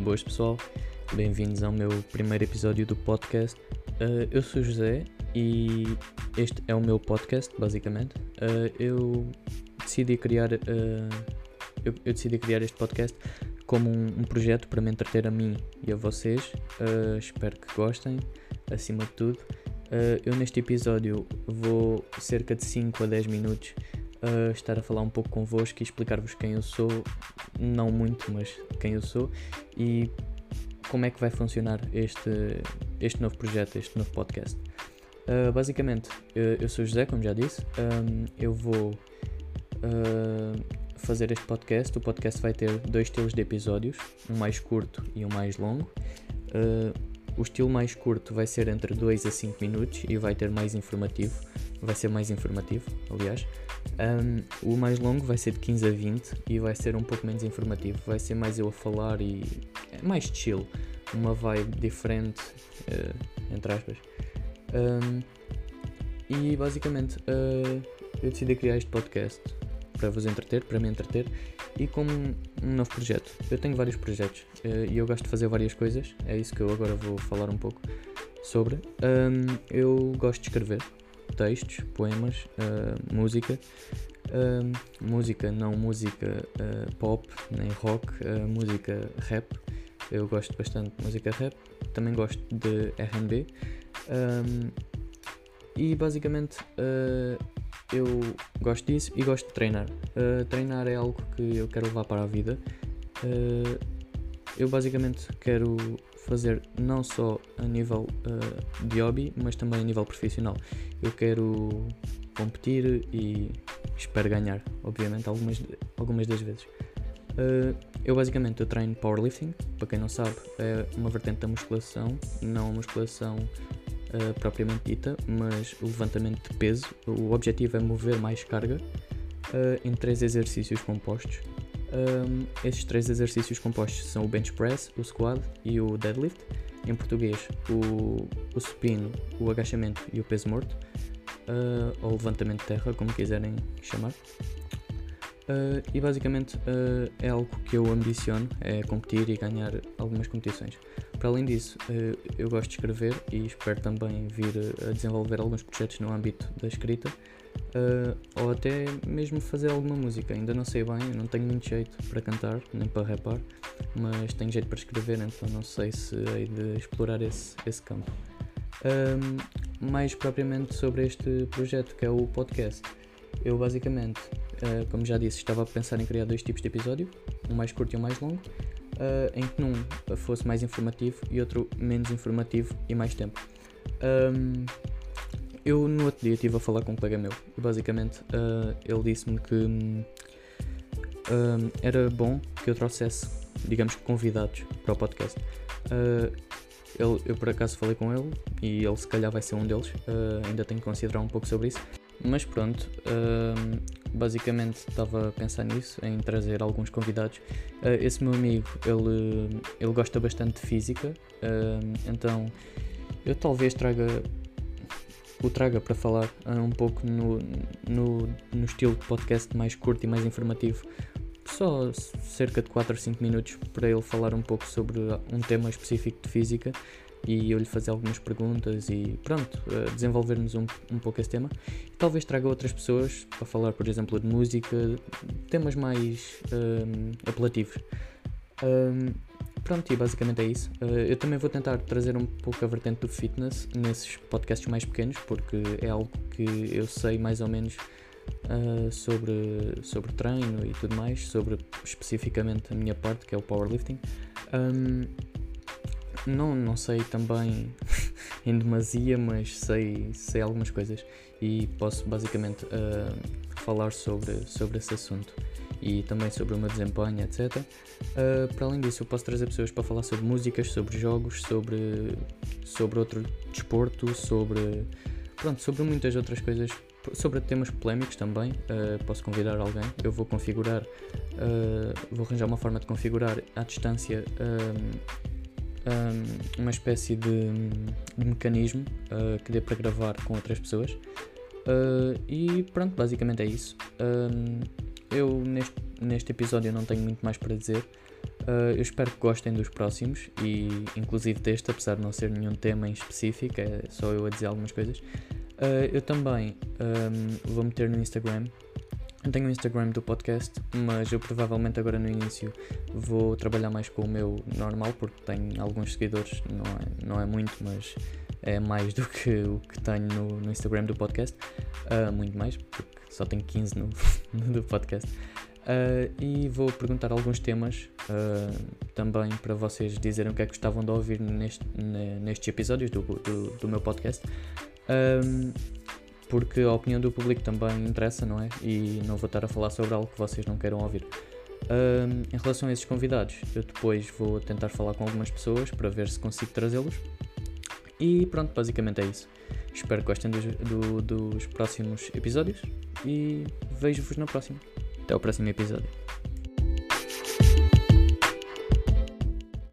Boas pessoal, bem-vindos ao meu primeiro episódio do podcast. Uh, eu sou José e este é o meu podcast, basicamente. Uh, eu decidi criar, uh, eu, eu, decidi criar este podcast como um, um, projeto para me entreter a mim e a vocês. espero que gostem, acima de tudo. eu neste episódio vou cerca de 5 a 10 minutos uh, estar a falar um pouco convosco e explicar-vos quem eu sou, não muito, mas quem eu sou e como é que vai funcionar este, este novo projeto, este novo podcast. Uh, basicamente, eu, eu, sou José, como já disse, um, eu vou uh, fazer este podcast. O podcast vai ter dois estilos de episódios, um mais curto e um mais longo. Uh, o estilo mais curto vai ser entre 2 a 5 minutos e vai ter mais informativo. Vai ser mais informativo, aliás. Um, o mais longo vai ser de 15 a 20 e vai ser um pouco menos informativo. Vai ser mais eu a falar e é mais chill, uma vibe diferente, uh, entre aspas. Um, e basicamente uh, eu decidi criar este podcast para vos entreter, para me entreter e como um novo projeto. Eu tenho vários projetos uh, e eu gosto de fazer várias coisas, é isso que eu agora vou falar um pouco sobre. Um, eu gosto de escrever, textos, poemas, uh, música. Uh, música, não música uh, pop, nem rock, música rap. Eu gosto bastante de música rap. Também gosto de RB. Um, e basicamente eu gosto disso e gosto de treinar. treinar é algo que eu quero levar para a vida. Eu basicamente quero fazer não só a nível uh, de hobby, mas também a nível profissional. Eu quero competir e espero ganhar, obviamente, algumas, algumas das vezes. Uh, eu basicamente eu treino powerlifting, para quem não sabe, é uma vertente da musculação, não a musculação uh, propriamente dita, mas o levantamento de peso. O objetivo é mover mais carga uh, em três exercícios compostos. Um, estes três exercícios compostos são o bench press, o squat e o deadlift. Em português, o, o supino, o agachamento e o peso morto, uh, ou levantamento de terra, como quiserem chamar. Uh, e basicamente uh, é algo que eu ambiciono, é competir e ganhar algumas competições. Para além disso, uh, eu gosto de escrever e espero também vir a desenvolver alguns projetos no âmbito da escrita ou até mesmo fazer alguma música. Ainda não sei bem, não tenho muito jeito para cantar nem para rapar, mas tenho jeito para escrever, então não sei se hei de explorar esse, esse campo. mais propriamente sobre este projeto que é o podcast. Eu basicamente Uh, como já disse, estava a pensar em criar dois tipos de episódio, um mais curto e um mais longo, uh, em que num fosse mais informativo e outro menos informativo e mais tempo. Um, eu no outro dia estive a falar com um colega meu e basicamente uh, ele disse-me que um, era bom que eu trouxesse, digamos que convidados para o podcast. Ele, eu por acaso falei com ele e ele se calhar vai ser um deles, ainda tenho que considerar um pouco sobre isso. Mas pronto, uh, basicamente estava a pensar nisso, em trazer alguns convidados. Uh, esse meu amigo, ele, ele gosta bastante de física, uh, então eu talvez traga o traga para falar uh, um pouco no, no, no estilo de podcast mais curto e mais informativo. Só cerca de 4 ou 5 minutos para ele falar um pouco sobre um tema específico de física e eu lhe fazer algumas perguntas e pronto, uh, desenvolvermos um, um pouco esse tema. E talvez traga outras pessoas para falar, por exemplo, de música, temas mais um, apelativos. Um, pronto, e basicamente é isso. Uh, eu também vou tentar trazer um pouco a vertente do fitness nesses podcasts mais pequenos, porque é algo que eu sei mais ou menos uh, sobre, sobre treino e tudo mais, sobre especificamente a minha parte, que é o powerlifting. Um, não, não sei também em demasia, mas sei, sei algumas coisas e posso basicamente uh, falar sobre, sobre esse assunto e também sobre o meu desempenho, etc. Uh, ah, para além disso, eu posso trazer pessoas para falar sobre músicas, sobre jogos, sobre, sobre outro desporto, sobre, pronto, sobre muitas outras coisas, sobre temas polémicos também. Uh, posso convidar alguém, eu vou configurar, vou arranjar uma forma de configurar à distância um, uma espécie de, de mecanismo uh, que dê para gravar com outras pessoas. Uh, e pronto, basicamente é isso. Um, eu neste, neste episódio não tenho muito mais para dizer. Uh, eu espero que gostem dos próximos e inclusive deste, apesar de não ser nenhum tema em específico, é só eu a dizer algumas coisas. Uh, eu também um, vou meter no Instagram. Eu tenho o Instagram do podcast, mas eu provavelmente agora no início vou trabalhar mais com o meu normal, porque tenho alguns seguidores, não é, não é muito, mas é mais do que o que tenho no, no Instagram do podcast. Uh, muito mais, porque só tenho 15 no, do podcast. Uh, e vou perguntar alguns temas uh, também para vocês dizerem o que é que gostavam de ouvir neste, nestes episódios do, do, do meu podcast. Um, porque a opinião do público também interessa, não é? E não vou estar a falar sobre algo que vocês não queiram ouvir. Um, em relação a esses convidados, eu depois vou tentar falar com algumas pessoas para ver se consigo trazê-los. E pronto, basicamente é isso. Espero que gostem dos, do, dos próximos episódios e vejo-vos na próxima. Até o próximo episódio.